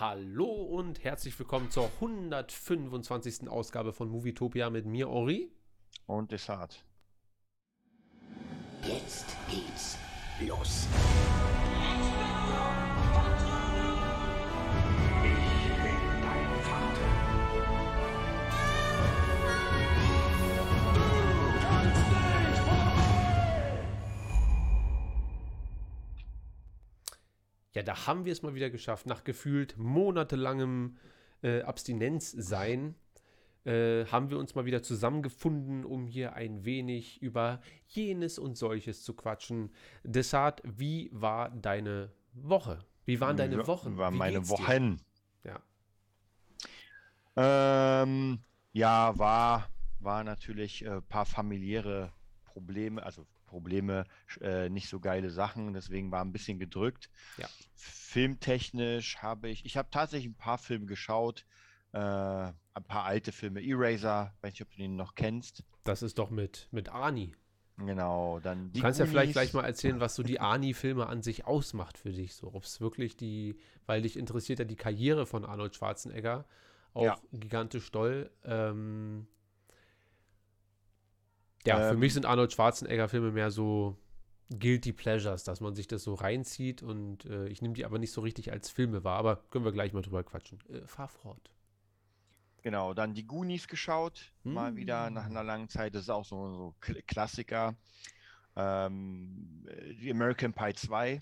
Hallo und herzlich willkommen zur 125. Ausgabe von Movietopia mit mir, Ori. Und Desart. Jetzt geht's los. Ja, da haben wir es mal wieder geschafft. Nach gefühlt monatelangem äh, Abstinenzsein äh, haben wir uns mal wieder zusammengefunden, um hier ein wenig über jenes und solches zu quatschen. Desart, wie war deine Woche? Wie waren deine Wochen? War meine? Wochen. Ja. Ähm, ja, war, war natürlich ein äh, paar familiäre Probleme, also Probleme, äh, nicht so geile Sachen, deswegen war ein bisschen gedrückt. Ja. Filmtechnisch habe ich, ich habe tatsächlich ein paar Filme geschaut, äh, ein paar alte Filme, Eraser, weiß nicht, ob du den noch kennst. Das ist doch mit, mit Ani. Genau, dann Du kannst ja vielleicht gleich mal erzählen, was so die Ani-Filme an sich ausmacht für dich. So, ob es wirklich die, weil dich interessiert ja die Karriere von Arnold Schwarzenegger, auch Ja. gigantisch doll. Ähm, ja, für Ähm, mich sind Arnold Schwarzenegger-Filme mehr so Guilty Pleasures, dass man sich das so reinzieht und äh, ich nehme die aber nicht so richtig als Filme wahr. Aber können wir gleich mal drüber quatschen. Äh, fahr fort. Genau, dann die Goonies geschaut, mal wieder nach Mm. einer langen Zeit. Das ist auch so, so Kl- Klassiker. Ähm, äh, die American Pie 2.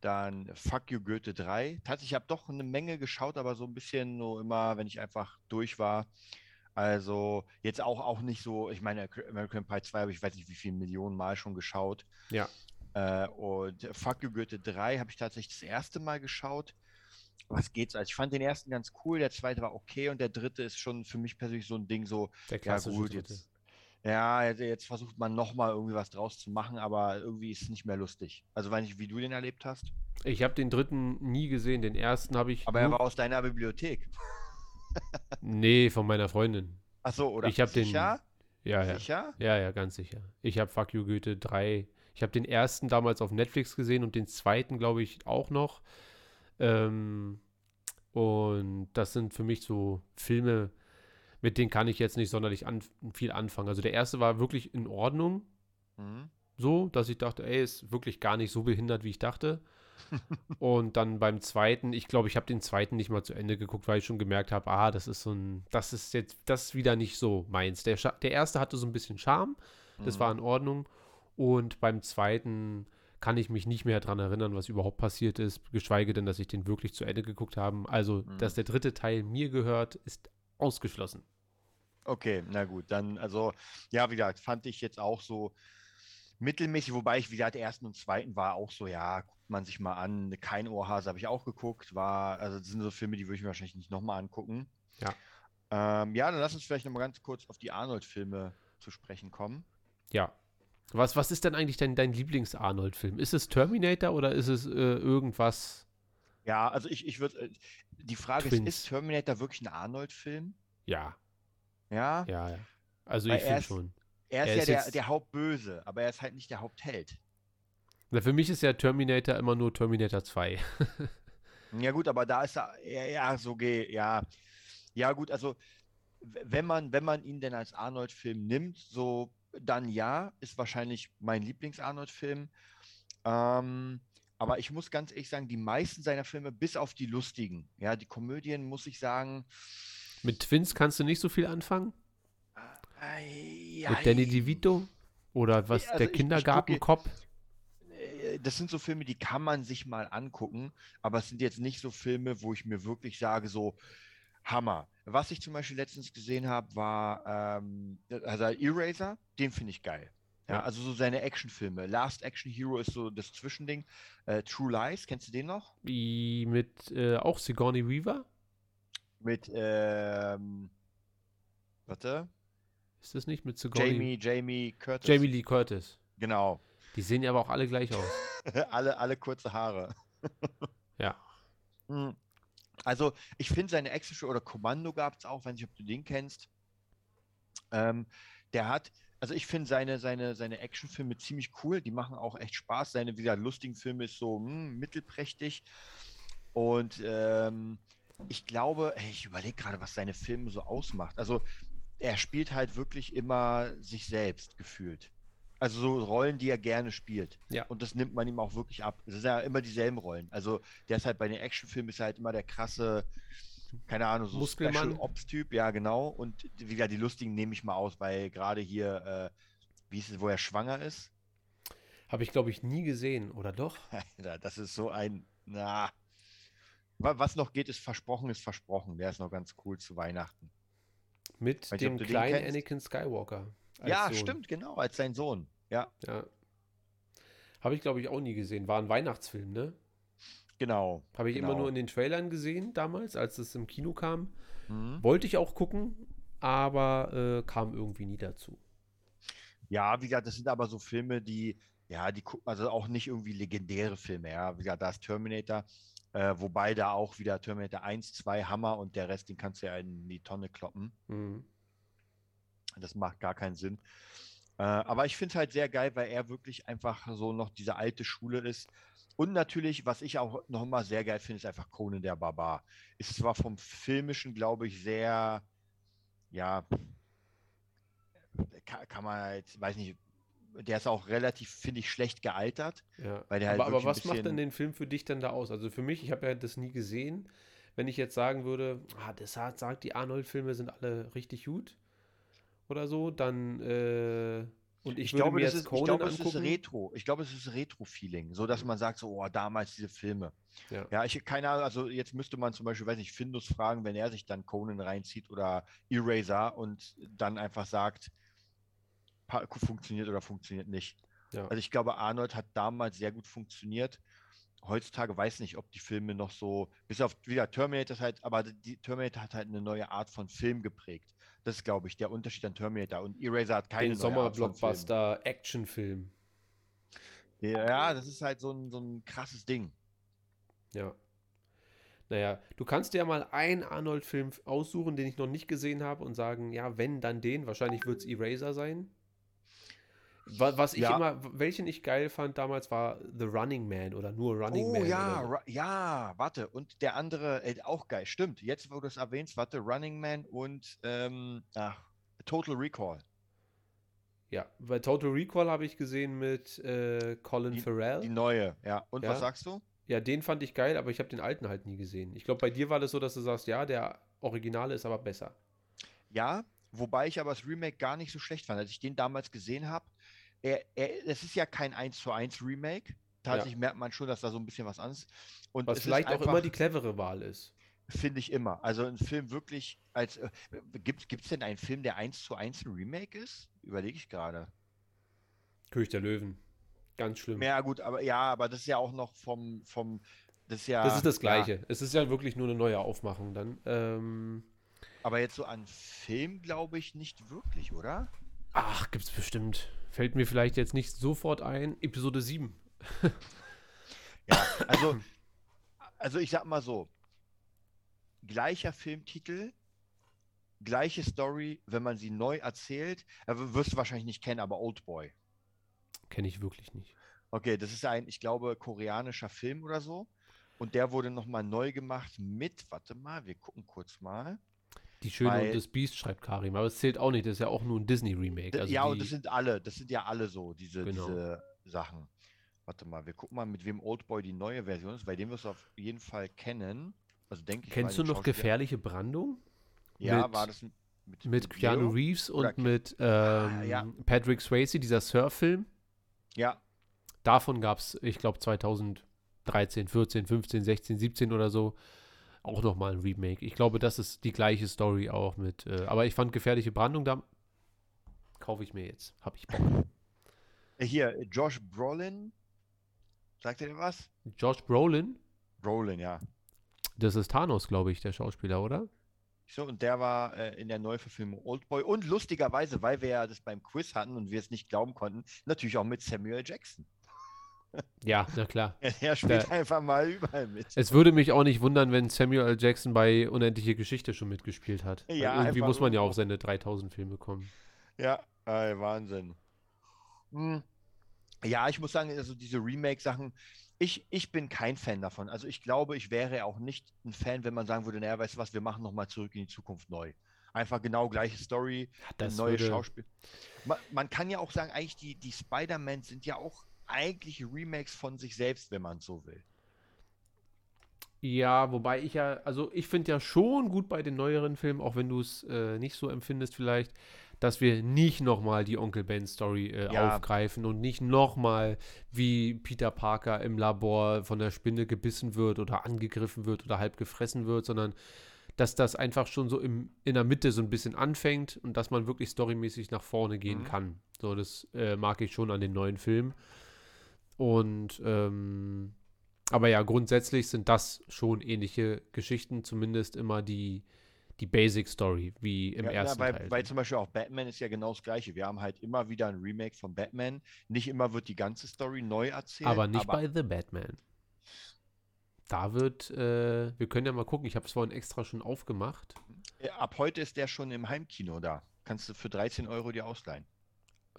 Dann Fuck You Goethe 3. Tatsächlich, ich habe doch eine Menge geschaut, aber so ein bisschen nur immer, wenn ich einfach durch war. Also jetzt auch, auch nicht so, ich meine, American Pie 2 habe ich weiß nicht wie viele Millionen Mal schon geschaut. Ja. Äh, und Fuck You Goethe 3 habe ich tatsächlich das erste Mal geschaut. Was geht's? Also ich fand den ersten ganz cool, der zweite war okay und der dritte ist schon für mich persönlich so ein Ding so, Der ja gut, jetzt, ja, jetzt, versucht man nochmal irgendwie was draus zu machen, aber irgendwie ist es nicht mehr lustig. Also weiß nicht, wie du den erlebt hast. Ich habe den dritten nie gesehen. Den ersten habe ich. Aber er war aus deiner Bibliothek. Nee, von meiner Freundin. Ach so, oder? Ich hab den-? Ja, ja. Sicher? Ja, ja, ganz sicher. Ich habe Fuck You Goethe 3. Ich habe den ersten damals auf Netflix gesehen und den zweiten, glaube ich, auch noch. Ähm, und das sind für mich so Filme, mit denen kann ich jetzt nicht sonderlich an, viel anfangen. Also der erste war wirklich in Ordnung, Mhm. so, dass ich dachte, ey, ist wirklich gar nicht so behindert, wie ich dachte. Und dann beim zweiten, ich glaube, ich habe den zweiten nicht mal zu Ende geguckt, weil ich schon gemerkt habe, ah, das ist so ein, das ist jetzt, das ist wieder nicht so meins. Der, Scha- der erste hatte so ein bisschen Charme, das Mhm. war in Ordnung. Und beim zweiten kann ich mich nicht mehr daran erinnern, was überhaupt passiert ist, geschweige denn, dass ich den wirklich zu Ende geguckt habe. Also, Mhm. dass der dritte Teil mir gehört, ist ausgeschlossen. Okay, na gut, dann, also, ja, wie gesagt, fand ich jetzt auch so mittelmäßig, wobei ich, wie gesagt, ersten und zweiten war auch so, ja, man sich mal an. Kein Ohrhase habe ich auch geguckt, war, also das sind so Filme, die würde ich mir wahrscheinlich nicht nochmal angucken. Ja. Ähm, ja, dann lass uns vielleicht nochmal ganz kurz auf die Arnold-Filme zu sprechen kommen. Ja. Was, was ist denn eigentlich dein, dein Lieblings-Arnold-Film? Ist es Terminator oder ist es äh, irgendwas? Ja, also ich, ich würde, die Frage Twins. ist, ist Terminator wirklich ein Arnold-Film? Ja, Ja? ja, ja. Also Weil ich er finde ist- schon. Er ist Er ja ist der, jetzt- der Hauptböse, aber er ist halt nicht der Hauptheld. Für mich ist ja Terminator immer nur Terminator 2. Ja gut, aber da ist er, ja, ja, so geh, ja. Ja gut, also wenn man, wenn man ihn denn als Arnold-Film nimmt, so dann ja, ist wahrscheinlich mein Lieblings-Arnold-Film. Ähm, aber ich muss ganz ehrlich sagen, die meisten seiner Filme, bis auf die lustigen, ja, die Komödien, muss ich sagen, Mit Twins kannst du nicht so viel anfangen? äh, Mit Danny DeVito? Oder was, also der Kindergartenkopf? Das sind so Filme, die kann man sich mal angucken, aber es sind jetzt nicht so Filme, wo ich mir wirklich sage, so Hammer. Was ich zum Beispiel letztens gesehen habe, war ähm, also Eraser, den finde ich geil. Ja. also so seine Actionfilme. Last Action Hero ist so das Zwischending. Äh, True Lies, kennst du den noch? Wie mit äh, auch Sigourney Weaver? Mit, ähm, warte, Ist das nicht mit Sigourney? Jamie, Jamie Curtis. Jamie Lee Curtis. Genau. Die sehen ja aber auch alle gleich aus. alle, alle kurze Haare. Ja. Hm. Also, ich finde seine Action oder Kommando gab es auch, weiß nicht, ob du den kennst. Ähm, der hat, also ich finde seine, seine, seine Actionfilme ziemlich cool. Die machen auch echt Spaß. Seine, wie gesagt, lustigen Filme ist so hm, mittelprächtig. Und ähm, ich glaube, ey, ich überlege gerade, was seine Filme so ausmacht. Also er spielt halt wirklich immer sich selbst gefühlt. Also so Rollen, die er gerne spielt. Ja. Und das nimmt man ihm auch wirklich ab. Es sind ja immer dieselben Rollen. Also der ist halt bei den Actionfilmen ist er halt immer der krasse, keine Ahnung, so Muskelmann. Special Ops Typ, ja genau. Und wie gesagt, die lustigen nehme ich mal aus, weil gerade hier, äh, wie ist es, wo er schwanger ist? Habe ich, glaube ich, nie gesehen, oder doch? Alter, das ist so ein, na. Wa- Was noch geht, ist versprochen, ist versprochen. Der ist noch ganz cool zu Weihnachten. Mit dem den kleinen. Anakin Skywalker. Ja, Sohn. stimmt, genau, als sein Sohn. Ja, Ja. Habe ich, glaube ich, auch nie gesehen. War ein Weihnachtsfilm, ne? genau. Habe ich immer Genau. nur in den Trailern gesehen damals, als es im Kino kam. Mhm. Wollte ich auch gucken, aber äh, kam irgendwie nie dazu. Ja, wie gesagt, das sind aber so Filme, die, ja, die gucken, also auch nicht irgendwie legendäre Filme, ja. Wie gesagt, da ist Terminator, äh, wobei da auch wieder Terminator 1, 2 Hammer und der Rest, den kannst du ja in die Tonne kloppen. Mhm. Das macht gar keinen Sinn. Äh, aber ich finde es halt sehr geil, weil er wirklich einfach so noch diese alte Schule ist. Und natürlich, was ich auch noch immer sehr geil finde, ist einfach Conan der Barbar. Ist zwar vom Filmischen, glaube ich, sehr, ja, kann, kann man halt, weiß nicht, der ist auch relativ, finde ich, schlecht gealtert. Ja. Halt aber aber was macht denn den Film für dich dann da aus? Also für mich, ich habe ja das nie gesehen. Wenn ich jetzt sagen würde, ah, das sagt, die Arnold-Filme sind alle richtig gut oder so, dann äh, und ich, Ich würde glaube, mir das jetzt ist, ich Conan glaube, es ist angucken. Retro. Ich glaube, es ist Retro-Feeling, so dass man sagt, so, oh, damals diese Filme. Ja. Ja, ich keine Ahnung, also jetzt müsste man zum Beispiel, weiß nicht, Findus fragen, wenn er sich dann Conan reinzieht oder Eraser und dann einfach sagt, funktioniert oder funktioniert nicht. Ja. Also ich glaube, Arnold hat damals sehr gut funktioniert. Heutzutage weiß nicht, ob die Filme noch so, bis auf wieder Terminator ist halt, aber die Terminator hat halt eine neue Art von Film geprägt. Das ist, glaube ich, der Unterschied an Terminator. Und Eraser hat keine den neue Art von Film. Sommerblockbuster-Actionfilm. Ja, das ist halt so ein, so ein krasses Ding. Ja. Naja, du kannst dir ja mal einen Arnold-Film aussuchen, den ich noch nicht gesehen habe und sagen, ja, wenn, dann den. Wahrscheinlich wird es Eraser sein. Wa- Was ich Ja. immer, welchen ich geil fand damals, war The Running Man oder nur Running Oh Man. ja, oder so. Ja, warte. Und der andere, äh, auch geil, stimmt. Jetzt, wo du es erwähnst, warte, Running Man und ähm, ach, Total Recall. Ja, bei Total Recall habe ich gesehen mit äh, Colin Die Farrell. neue, ja. Und Ja. was sagst du? ja, den fand ich geil, aber ich habe den alten halt nie gesehen. Ich glaube, bei dir war das so, dass du sagst, ja, der Originale ist aber besser. Ja, wobei ich aber das Remake gar nicht so schlecht fand. Als ich den damals gesehen habe, er, er, es ist ja kein 1 zu 1 Remake. Tatsächlich merkt man schon, dass da so ein bisschen was an ist. Und Was es vielleicht ist auch immer einfach- die clevere Wahl ist. Finde ich immer. Also ein Film wirklich als. Äh, gibt es denn einen Film, der 1 zu 1 ein Remake ist? Überlege ich gerade. König der Löwen. Ganz schlimm. Ja, gut, aber ja, aber das ist ja auch noch vom, vom das ist ja. Das ist das ja, Gleiche. Es ist ja wirklich nur eine neue Aufmachung dann. Ähm, aber jetzt so an Film glaube ich nicht wirklich, oder? ach, gibt's bestimmt. Fällt mir vielleicht jetzt nicht sofort ein. Episode 7. Ja, also, also ich sag mal so, gleicher Filmtitel, gleiche Story, wenn man sie neu erzählt, äh, wirst du wahrscheinlich nicht kennen, aber Oldboy. Kenne ich wirklich nicht. Okay, das ist ein, ich glaube, koreanischer Film oder so. Und der wurde nochmal neu gemacht mit, warte mal, wir gucken kurz mal. Die Schöne Weil- und das Biest schreibt Karim, aber es zählt auch nicht. Das ist ja auch nur ein Disney-Remake. Also ja, die, und das sind alle, das sind ja alle so, diese, Genau. diese Sachen. Warte mal, wir gucken mal, mit wem Oldboy die neue Version ist, weil den wirst du auf jeden Fall kennen. Also denke ich Kennst du noch gefährliche Brandung? Ja, mit- war das mit, mit, Keanu Leo? Reeves Oder und Ke- mit ähm, Ah, ja. Patrick Swayze, dieser Surf-Film. Ja, Davon gab es, ich glaube, 2013, 14, 15, 16, 17 oder so auch nochmal ein Remake. Ich glaube, das ist die gleiche Story auch mit. Äh, aber ich fand gefährliche Brandung da. Kaufe ich mir jetzt. Hab ich Bock. Äh, hier, äh, Josh Brolin. Sagt ihr dir was? Josh Brolin, Brolin, ja. das ist Thanos, glaube ich, der Schauspieler, oder? So, und der war äh, in der Neuverfilmung Oldboy. Und lustigerweise, weil wir ja das beim Quiz hatten und wir es nicht glauben konnten, natürlich auch mit Samuel Jackson. Ja, na klar. Er spielt Der- einfach mal überall mit. Es würde mich auch nicht wundern, wenn Samuel L. Jackson bei Unendliche Geschichte schon mitgespielt hat. Weil Ja, irgendwie muss man ja auf seine 3000 Filme kommen. Ja, ey, Wahnsinn. Hm. Ja, ich muss sagen, also diese Remake-Sachen, ich, ich bin kein Fan davon. Also ich glaube, ich wäre auch nicht ein Fan, wenn man sagen würde, naja, weißt du was, wir machen nochmal zurück in die Zukunft neu. Einfach genau gleiche Story, das neue würde- Schauspiel. Man, man kann ja auch sagen, eigentlich die, die Spider-Man sind ja auch eigentlich Remakes von sich selbst, wenn man so will. Ja, wobei ich ja, also ich finde ja schon gut bei den neueren Filmen, auch wenn du es äh, nicht so empfindest vielleicht, dass wir nicht nochmal die Onkel Ben Story äh, Ja. aufgreifen und nicht nochmal wie Peter Parker im Labor von der Spinne gebissen wird oder angegriffen wird oder halb gefressen wird, sondern dass das einfach schon so im, in der Mitte so ein bisschen anfängt und dass man wirklich storymäßig nach vorne gehen Mhm. kann. So, das äh, mag ich schon an den neuen Filmen. Und ähm, aber ja, grundsätzlich sind das schon ähnliche Geschichten, zumindest immer die, die Basic Story, wie im ja, ersten ja, weil, Teil. weil zum Beispiel auch Batman ist ja genau das Gleiche. Wir haben halt immer wieder ein Remake von Batman. Nicht immer wird die ganze Story neu erzählt. aber nicht bei The Batman. Da wird, äh, wir können ja mal gucken, ich habe es vorhin extra schon aufgemacht. Äh, Ab heute ist der schon im Heimkino da. Kannst du für 13 Euro dir ausleihen.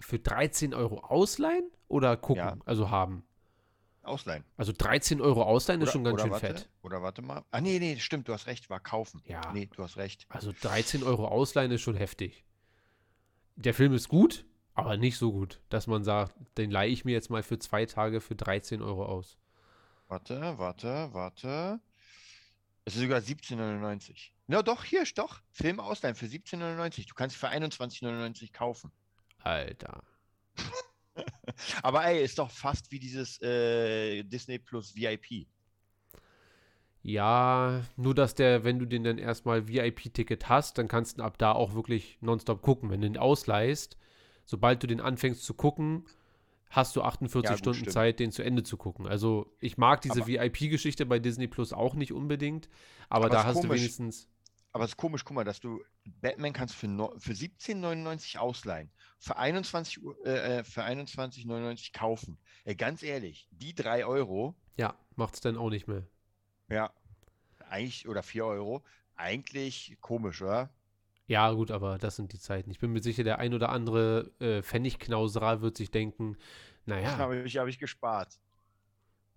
Für 13 Euro ausleihen oder gucken, Ja. also haben? Ausleihen. Also 13 Euro ausleihen ist schon ganz oder schön warte, fett. Oder warte mal. Ah, nee, nee, stimmt, du hast recht, war kaufen. Ja. Nee, du hast recht. Also 13 Euro ausleihen ist schon heftig. Der Film ist gut, aber nicht so gut, dass man sagt, den leihe ich mir jetzt mal für zwei Tage für 13 Euro aus. Warte, warte, warte. Es ist sogar 17,99. Na doch, hier ist doch. Film ausleihen für 17,99. Du kannst für 21,99 kaufen. Alter. Aber ey, ist doch fast wie dieses äh, Disney Plus VIP. Ja, nur dass der, wenn du den dann erstmal VIP-Ticket hast, dann kannst du ab da auch wirklich nonstop gucken. Wenn du den ausleihst, sobald du den anfängst zu gucken, hast du 48 Ja, gut, Stunden stimmt. Zeit, den zu Ende zu gucken. Also ich mag diese VIP-Geschichte bei Disney Plus auch nicht unbedingt, aber, Aber da hast du komisch. wenigstens. Aber es ist komisch, guck mal, dass du Batman kannst für, no, für 17,99 ausleihen, für 21 Uhr- äh, äh, für 21,99 kaufen. Ey, ganz ehrlich, die 3 Euro, Ja, macht's dann auch nicht mehr. ja, eigentlich, oder 4 Euro, eigentlich komisch, oder? Ja, gut, aber das sind die Zeiten. Ich bin mir sicher, der ein oder andere äh, Pfennigknauserer wird sich denken, naja, Habe ich, hab ich gespart.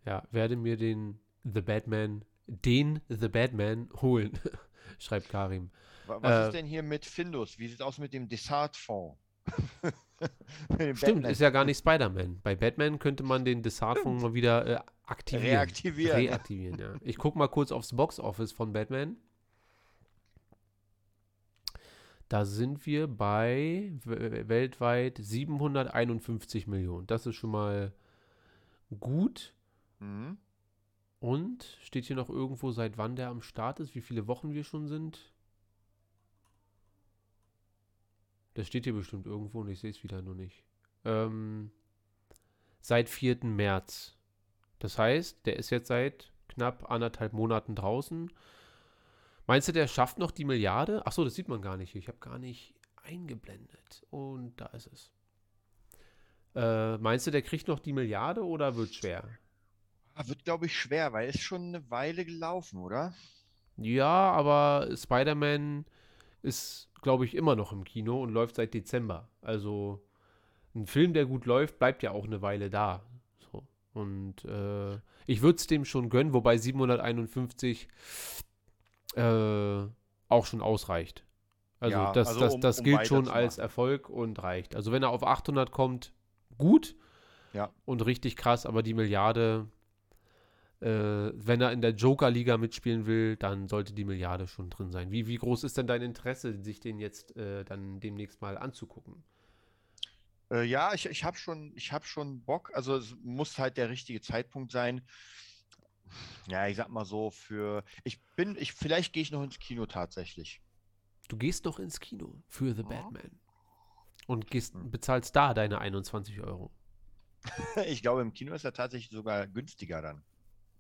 ja, werde mir den The Batman, den The Batman holen, schreibt Karim. Wa- Was Äh, ist denn hier mit Findus? Wie sieht es aus mit dem dem Stimmt, Batman. ist ja gar nicht Spider-Man. Bei Batman könnte man den Desart-Fonds mal wieder äh, aktivieren. Reaktivieren. Reaktivieren, ja. Ich gucke mal kurz aufs Box-Office von Batman. Da sind wir bei weltweit 751 Millionen. Das ist schon mal gut. Mhm. Und steht hier noch irgendwo, seit wann der am Start ist, wie viele Wochen wir schon sind? Das steht hier bestimmt irgendwo und ich sehe es wieder nur nicht. Ähm, seit 4. März. Das heißt, der ist jetzt seit knapp anderthalb Monaten draußen. Meinst du, der schafft noch die Milliarde? Achso, das sieht man gar nicht. Ich habe gar nicht eingeblendet. Und da ist es. Äh, meinst du, der kriegt noch die Milliarde oder wird schwer? Ah, Wird, glaube ich, schwer, weil es schon eine Weile gelaufen, oder? Ja, aber Spider-Man ist, glaube ich, immer noch im Kino und läuft seit Dezember. Also ein Film, der gut läuft, bleibt ja auch eine Weile da. So. Und äh, ich würde es dem schon gönnen, wobei 751 äh, auch schon ausreicht. Also Ja, das, also das, das um gilt schon als. Erfolg und reicht. Also wenn er auf 800 kommt, gut Ja. und richtig krass, aber die Milliarde, wenn er in der Joker-Liga mitspielen will, dann sollte die Milliarde schon drin sein. Wie, wie groß ist denn dein Interesse, sich den jetzt äh, dann demnächst mal anzugucken? Äh, ja, ich, ich habe schon, ich hab schon Bock. Also es muss halt der richtige Zeitpunkt sein. Ja, ich sag mal so, für. Ich bin, ich, vielleicht gehe ich noch ins Kino tatsächlich. Du gehst doch ins Kino für The Ja. Batman und gehst, Hm. bezahlst da deine 21 Euro. Ich glaube, im Kino ist er tatsächlich sogar günstiger dann.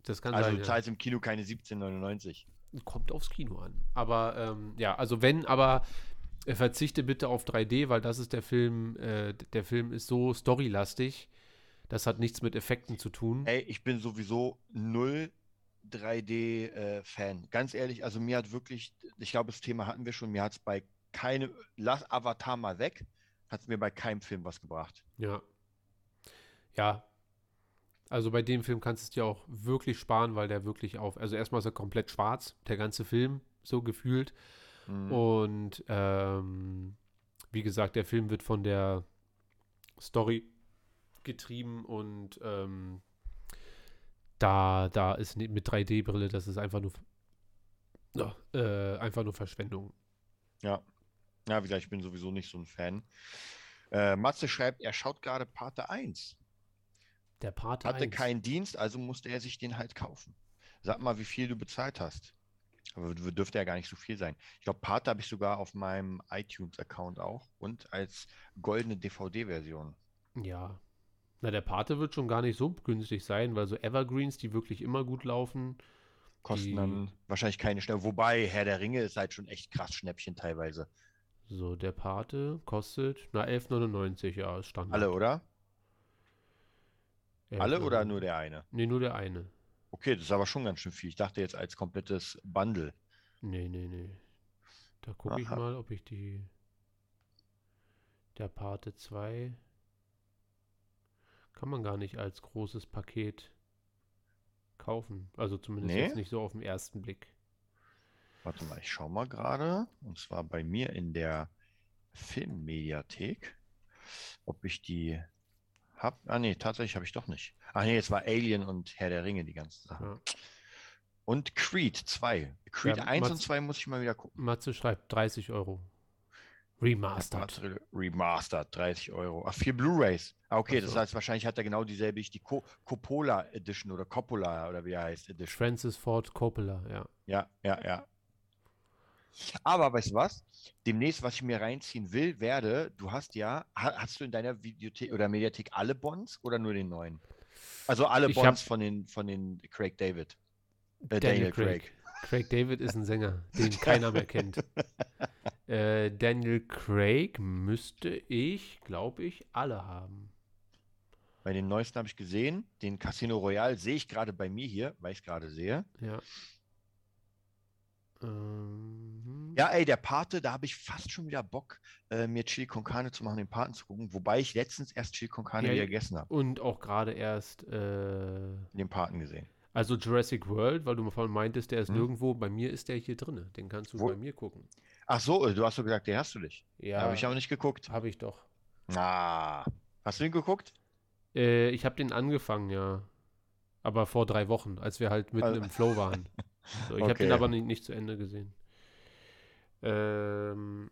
Das kann Also sein. du ja. zahlst im Kino keine 17,99. Kommt aufs Kino an. Aber ähm, ja, also wenn, aber äh, verzichte bitte auf 3D, weil das ist der Film, äh, der Film ist so storylastig. Das hat nichts mit Effekten zu tun. Ey, ich bin sowieso null 3D-Fan. Ganz ehrlich, also mir hat wirklich, ich glaube, das Thema hatten wir schon, mir hat es bei keinem, lass Avatar mal weg, hat es mir bei keinem Film was gebracht. Ja. Ja. Also bei dem Film kannst du es dir auch wirklich sparen, weil der wirklich auf, also erstmal ist er komplett schwarz, der ganze Film, so gefühlt. Mhm. Und ähm, wie gesagt, der Film wird von der Story getrieben und ähm, da, da ist mit 3D-Brille, das ist einfach nur äh, einfach nur Verschwendung. Ja. Ja, wie gesagt, ich bin sowieso nicht so ein Fan. Äh, Matze schreibt, er schaut gerade Pate 1. Der Pate Hatte 1. keinen Dienst, also musste er sich den halt kaufen. Sag mal, wie viel du bezahlt hast. Aber dürfte ja gar nicht so viel sein. Ich glaube, Pate habe ich sogar auf meinem iTunes-Account auch und als goldene DVD-Version. Ja. Na, der Pate wird schon gar nicht so günstig sein, weil so Evergreens, die wirklich immer gut laufen, Kosten dann wahrscheinlich keine Schnell. Wobei, Herr der Ringe ist halt schon echt krass Schnäppchen teilweise. so der Pate kostet, na, 11,99, ja, ist Standard. Alle, oder? Alle oder 11,99. nur der eine? Nee, nur der eine. Okay, das ist aber schon ganz schön viel. Ich dachte jetzt als komplettes Bundle. Nee, nee, nee. Da gucke ich mal, ob ich die. Der Pate 2. Kann man gar nicht als großes Paket kaufen. Also zumindest Nee? jetzt nicht so auf den ersten Blick. Warte mal, ich schau mal gerade. Und zwar bei mir in der Filmmediathek, ob ich die hab. Ah, nee, tatsächlich habe ich doch nicht. Ach nee, es war Alien und Herr der Ringe, die ganzen Sachen. Ja. Und Creed 2. Creed Ja, 1 und Mats- 2 muss ich mal wieder gucken. Matze schreibt 30 Euro. Remastered. Remastered, Remastered 30 Euro. Ach, vier Blu-Rays. Ah, okay, Ach das so. heißt, wahrscheinlich hat er genau dieselbe, ich die Co Coppola Edition oder Coppola oder wie er heißt Edition. Francis Ford Coppola, ja. Ja, ja, ja. Aber weißt du was? Demnächst, was ich mir reinziehen will, werde, du hast ja, ha, hast du in deiner Videothek oder Mediathek alle Bonds oder nur den neuen? Also alle Ich Bonds von den von den Craig David. Äh, Daniel Craig. Craig David ist ein Sänger, den keiner mehr kennt. Äh, Daniel Craig müsste ich, glaube ich, alle haben. Bei den neuesten habe ich gesehen, den Casino Royale sehe ich gerade bei mir hier, weil ich es gerade sehe. Ja. Ähm, Ja, ey, der Pate, da habe ich fast schon wieder Bock, äh, mir Chili con Carne zu machen, den Paten zu gucken, wobei ich letztens erst Chili con Carne Ja, wieder gegessen habe, Und auch gerade erst, äh, den Paten gesehen. also Jurassic World, weil du vorhin meintest, der ist Hm. nirgendwo. Bei mir ist der hier drin. Den kannst du Wo- bei mir gucken. Ach so, äh, du hast so gesagt, den hast du nicht. Ja, Habe ich aber nicht geguckt. habe ich doch. Ah, hast du ihn geguckt? Äh, ich habe den angefangen, ja. Aber vor drei Wochen, als wir halt mitten Also- im Flow waren. So, ich habe den Okay. aber nicht, nicht zu Ende gesehen. Ähm,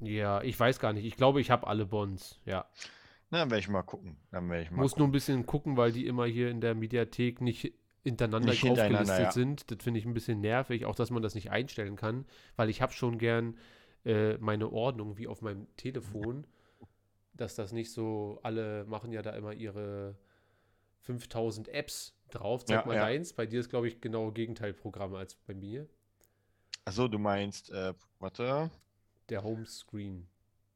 ja, ich weiß gar nicht. Ich glaube, ich habe alle Bonds. Ja. Na, dann werde ich mal gucken. Dann werde ich mal Muss gucken. nur ein bisschen gucken, weil die immer hier in der Mediathek nicht hintereinander Nicht aufgelistet ja. sind. Das finde ich ein bisschen nervig, auch dass man das nicht einstellen kann, weil ich habe schon gern äh, meine Ordnung wie auf meinem Telefon, dass das nicht so, alle machen ja da immer ihre 5000 Apps drauf. Zeig Ja, mal ja. deins. Bei dir ist, glaube ich, genau Gegenteilprogramm als bei mir. Achso, du meinst, äh, warte. Der Homescreen.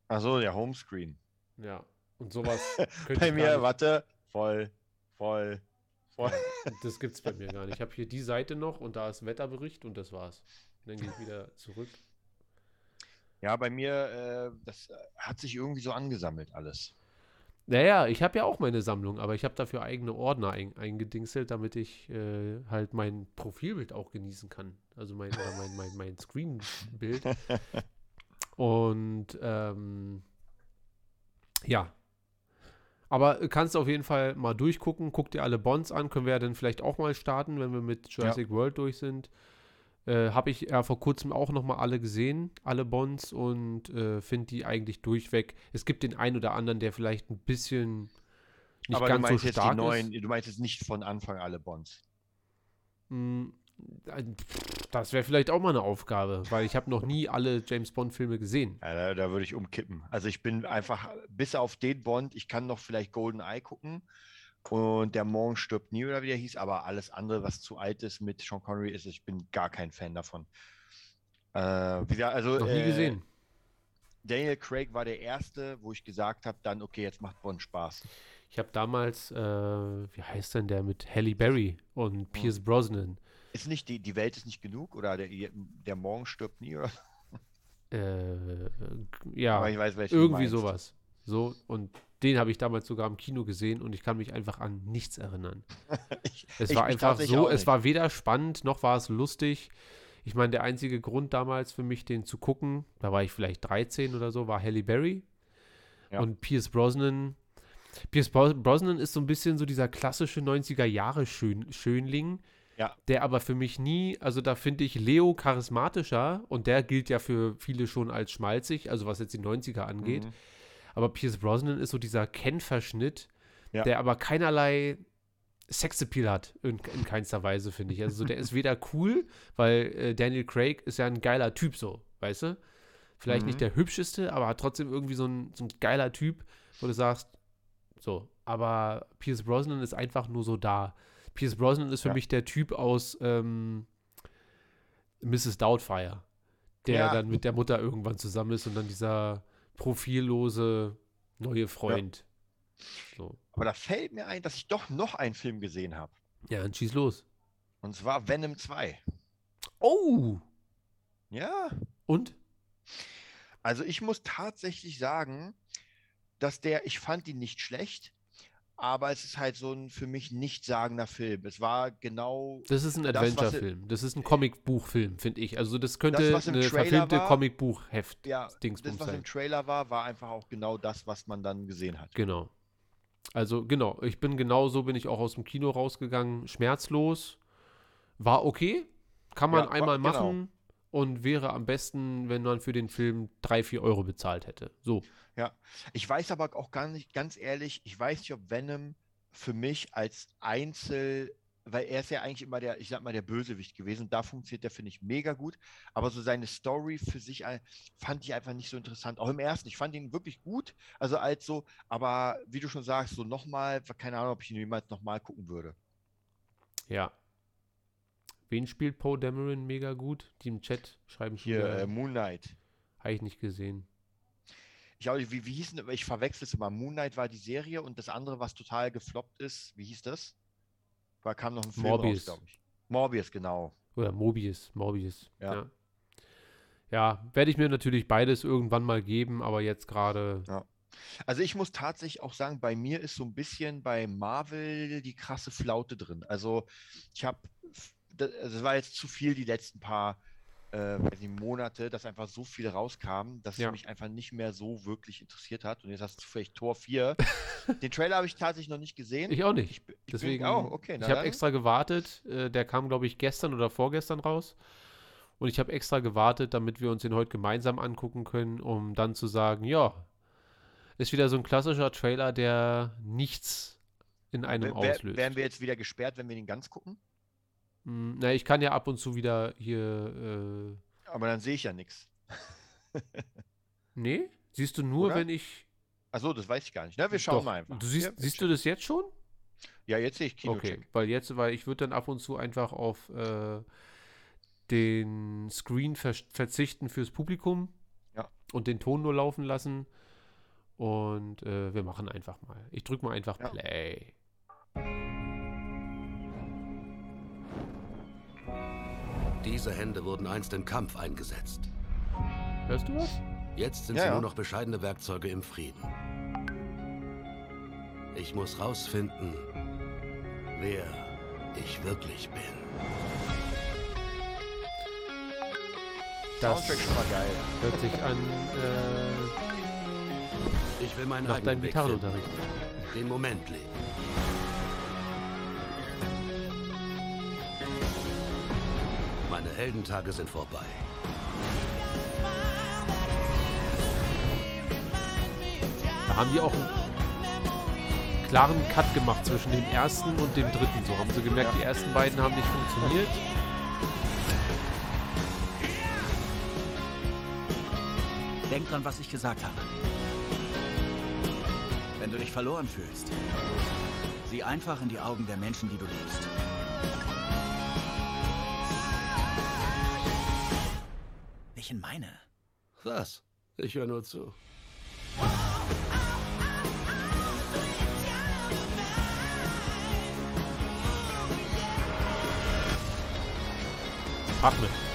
Achso, der Homescreen. Ja. Und sowas könnte Bei mir, warte, voll, voll, voll. Das gibt's bei mir gar nicht. Ich habe hier die Seite noch und da ist Wetterbericht und das war's. Und dann gehe ich wieder zurück. Ja, bei mir, äh, das äh, hat sich irgendwie so angesammelt alles. Naja, ich habe ja auch meine Sammlung, aber ich habe dafür eigene Ordner ein, eingedingselt, damit ich äh, halt mein Profilbild auch genießen kann. Also mein, oder mein, mein, mein Screenbild. Und ähm, ja. Aber kannst auf jeden Fall mal durchgucken. Guck dir alle Bonds an. Können wir ja dann vielleicht auch mal starten, wenn wir mit Jurassic World durch sind. Äh, Habe ich ja vor kurzem auch noch mal alle gesehen, alle Bonds und äh, finde die eigentlich durchweg. Es gibt den einen oder anderen, der vielleicht ein bisschen nicht Aber ganz meinst so stark neuen, ist. du meinst jetzt nicht von Anfang alle Bonds. Mm, äh, Das wäre vielleicht auch mal eine Aufgabe, weil ich habe noch nie alle James Bond Filme gesehen. Ja, da, da würde ich umkippen. Also ich bin einfach, bis auf den Bond, ich kann noch vielleicht Golden Eye gucken und der Morgen stirbt nie oder wie der hieß, aber alles andere, was zu alt ist mit Sean Connery, ist, ich bin gar kein Fan davon. Äh, wie gesagt, also Noch nie äh, gesehen. Daniel Craig war der erste, wo ich gesagt habe, dann okay, jetzt macht Bond Spaß. Ich habe damals, äh, wie heißt denn der mit Halle Berry und Pierce Brosnan? Ist nicht die, die Welt ist nicht genug oder der, der Morgen stirbt nie oder? Äh, ja, irgendwie sowas. So, und den habe ich damals sogar im Kino gesehen und ich kann mich einfach an nichts erinnern. Ich, Es ich war mich einfach so, es war weder spannend noch war es lustig. Ich meine, der einzige Grund damals für mich, den zu gucken, da war ich vielleicht 13 oder so, war Halle Berry. Ja. Und Pierce Brosnan. Pierce Bro- Brosnan ist so ein bisschen so dieser klassische 90er Jahre Schön Schönling, Ja. der aber für mich nie, also da finde ich Leo charismatischer und der gilt ja für viele schon als schmalzig, also was jetzt die 90er angeht. Mhm. Aber Pierce Brosnan ist so dieser Ken-Verschnitt, Ja. der aber keinerlei Sexappeal hat, in, in keinster Weise, finde ich. Also so, der ist weder cool, weil äh, Daniel Craig ist ja ein geiler Typ so, weißt du? Vielleicht nicht Mhm. der hübscheste, aber hat trotzdem irgendwie so ein, so ein geiler Typ, wo du sagst, so. Aber Pierce Brosnan ist einfach nur so da. Pierce Brosnan ist für Ja. mich der Typ aus ähm, Mrs. Doubtfire, der Ja. dann mit der Mutter irgendwann zusammen ist und dann dieser profillose neue Freund. So. Aber da fällt mir ein, dass ich doch noch einen Film gesehen habe. Ja, dann schieß los. Und zwar Venom 2. Oh! Ja, Und? also ich muss tatsächlich sagen, dass der, ich fand ihn nicht schlecht, aber es ist halt so ein für mich nichtssagender Film. Es war genau Das ist ein Das, Adventure-Film. Das ist ein Comicbuchfilm, finde ich. Also das könnte im eine verfilmte war, Comicbuch-Heft. ja, Dingsbums das, was sein. im Trailer war, war einfach auch genau das, was man dann gesehen hat. Genau. Also genau, ich bin genau so bin ich auch aus dem Kino rausgegangen, schmerzlos. War okay, kann man Ja, war- einmal genau. machen und wäre am besten, wenn man für den Film 3, 4 Euro bezahlt hätte. So. Ja, ich weiß aber auch gar nicht, ganz ehrlich, ich weiß nicht, ob Venom für mich als Einzel, weil er ist ja eigentlich immer der, ich sag mal, der Bösewicht gewesen. Da funktioniert der, finde ich, mega gut. Aber so seine Story für sich fand ich einfach nicht so interessant. Auch im ersten. Ich fand ihn wirklich gut. Also als so, aber wie du schon sagst, so nochmal, keine Ahnung, ob ich ihn jemals nochmal gucken würde. Ja. Wen spielt Poe Dameron mega gut? Die im Chat schreiben schon Hier, äh, Moon Knight. habe ich nicht gesehen. Ich, nicht, wie, wie hieß denn, ich verwechsel es immer. Moon Knight war die Serie und das andere, was total gefloppt ist, wie hieß das? Da kam noch ein Film Morbius. glaube ich. Morbius, genau. Oder Mobius, Morbius. Ja. Ja, ja werde ich mir natürlich beides irgendwann mal geben, aber jetzt gerade Also ich muss tatsächlich auch sagen, bei mir ist so ein bisschen bei Marvel die krasse Flaute drin. Also ich habe, es war jetzt zu viel die letzten paar äh, nicht, Monate, dass einfach so viel rauskam, dass Ja. es mich einfach nicht mehr so wirklich interessiert hat. Und jetzt hast du vielleicht Tor 4. Den Trailer habe ich tatsächlich noch nicht gesehen. Ich auch nicht. Ich, ich Deswegen, oh, okay. ich habe extra gewartet. Äh, der kam, glaube ich, gestern oder vorgestern raus. Und ich habe extra gewartet, damit wir uns den heute gemeinsam angucken können, um dann zu sagen, ja, ist wieder so ein klassischer Trailer, der nichts in einem wär- auslöst. Wären wir jetzt wieder gesperrt, wenn wir den ganz gucken? Hm, na, ich kann ja ab und zu wieder hier. Äh, Aber dann sehe ich ja nichts. nee, siehst du nur, Oder? wenn ich. Achso, das weiß ich gar nicht. Na, wir schauen Doch, mal einfach. Du siehst, Ja, siehst du das jetzt schon? Ja, jetzt sehe ich Okay, Kinocheck. weil jetzt, weil ich würde dann ab und zu einfach auf äh, den Screen ver verzichten fürs Publikum Ja. und den Ton nur laufen lassen. Und äh, wir machen einfach mal. Ich drücke mal einfach Ja. Play. Diese Hände wurden einst im Kampf eingesetzt. Hörst du was? Jetzt sind Ja, sie ja. nur noch bescheidene Werkzeuge im Frieden. Ich muss rausfinden, wer ich wirklich bin. Das Soundtrack schon mal geil. hört sich an äh, Ich will meinen nach eigenen deinem Weg Gitarrenunterricht. den Moment leben. Heldentage sind vorbei. Da haben die auch einen klaren Cut gemacht zwischen dem ersten und dem dritten. So haben sie gemerkt, die ersten beiden haben nicht funktioniert. Denk dran, was ich gesagt habe. Wenn du dich verloren fühlst, sieh einfach in die Augen der Menschen, die du liebst. In meine. Was? Ich höre nur zu. Ahmed.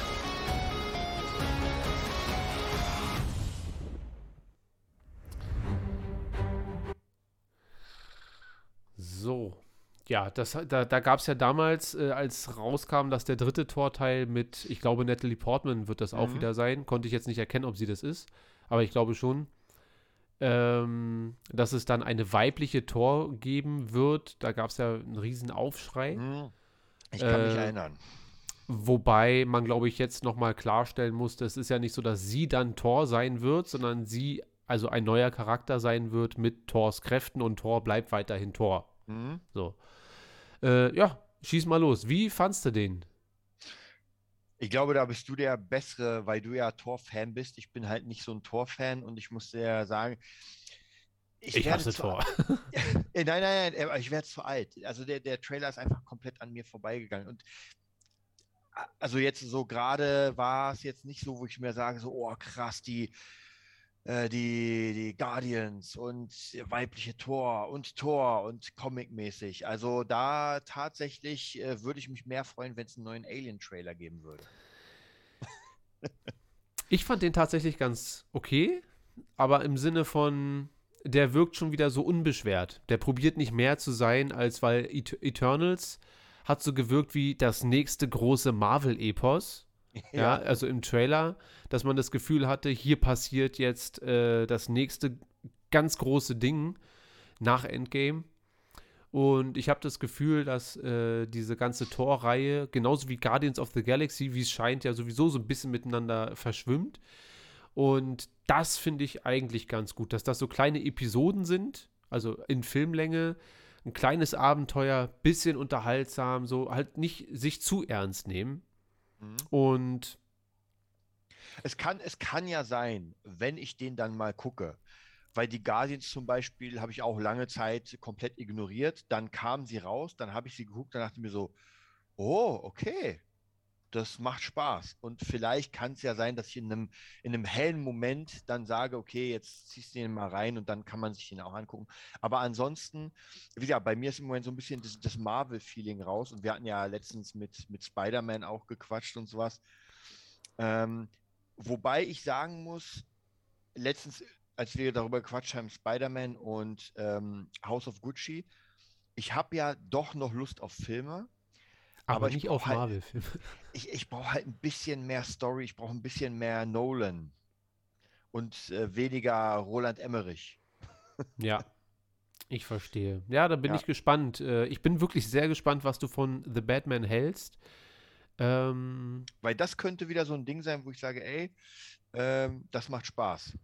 Ja, das, da, da gab es ja damals, äh, als rauskam, dass der dritte Torteil mit, ich glaube, Natalie Portman wird das auch Mhm. wieder sein. Konnte ich jetzt nicht erkennen, ob sie das ist, aber ich glaube schon. Ähm, dass es dann eine weibliche Tor geben wird. Da gab es ja einen riesen Aufschrei. Hm. Ich kann mich Äh, erinnern. Wobei man, glaube ich, jetzt nochmal klarstellen muss, es ist ja nicht so, dass sie dann Thor sein wird, sondern sie, also ein neuer Charakter sein wird mit Thors Kräften und Thor bleibt weiterhin Thor. Hm. So. Äh, ja, schieß mal los. Wie fandst du den? Ich glaube, da bist du der Bessere, weil du ja Tor-Fan bist. Ich bin halt nicht so ein Tor-Fan und ich muss dir ja sagen, Ich, werde hasse Thor. Äh, Nein, nein, nein, aber ich werde zu alt. Also der, der Trailer ist einfach komplett an mir vorbeigegangen. Und also jetzt so gerade war es jetzt nicht so, wo ich mir sage, so, oh krass, die, äh, die, die Guardians und weibliche Tor und Tor und Comic-mäßig. Also da tatsächlich äh, würde ich mich mehr freuen, wenn es einen neuen Alien-Trailer geben würde. Ich fand den tatsächlich ganz okay, aber im Sinne von, der wirkt schon wieder so unbeschwert. Der probiert nicht mehr zu sein, als weil Et Eternals hat so gewirkt wie das nächste große Marvel-Epos. Ja. also im Trailer, dass man das Gefühl hatte, hier passiert jetzt äh, das nächste ganz große Ding nach Endgame. Und ich habe das Gefühl, dass äh, diese ganze Tor-Reihe, genauso wie Guardians of the Galaxy, wie es scheint, ja sowieso so ein bisschen miteinander verschwimmt. Und das finde ich eigentlich ganz gut, dass das so kleine Episoden sind, also in Filmlänge, ein kleines Abenteuer, bisschen unterhaltsam, so halt nicht sich zu ernst nehmen. Mhm. Und Es kann, es kann ja sein, wenn ich den dann mal gucke, weil die Guardians zum Beispiel habe ich auch lange Zeit komplett ignoriert. Dann kamen sie raus, dann habe ich sie geguckt, dann dachte ich mir so, oh, okay, das macht Spaß. Und vielleicht kann es ja sein, dass ich in einem, in einem hellen Moment dann sage, okay, jetzt ziehst du den mal rein und dann kann man sich den auch angucken. Aber ansonsten, wie gesagt, bei mir ist im Moment so ein bisschen das, das Marvel-Feeling raus. Und wir hatten ja letztens mit, mit Spider-Man auch gequatscht und sowas. Ähm, wobei ich sagen muss, letztens, als wir darüber gequatscht haben, Spider-Man und ähm, House of Gucci, ich habe ja doch noch Lust auf Filme. Aber, Aber ich nicht auf halt- Marvel-Filme. Ich, ich brauche halt ein bisschen mehr Story, ich brauche ein bisschen mehr Nolan und äh, weniger Roland Emmerich. Ja, ich verstehe. Ja, da bin Ja. ich gespannt. Äh, Ich bin wirklich sehr gespannt, was du von The Batman hältst. Ähm, Weil das könnte wieder so ein Ding sein, wo ich sage, ey, ähm, das macht Spaß.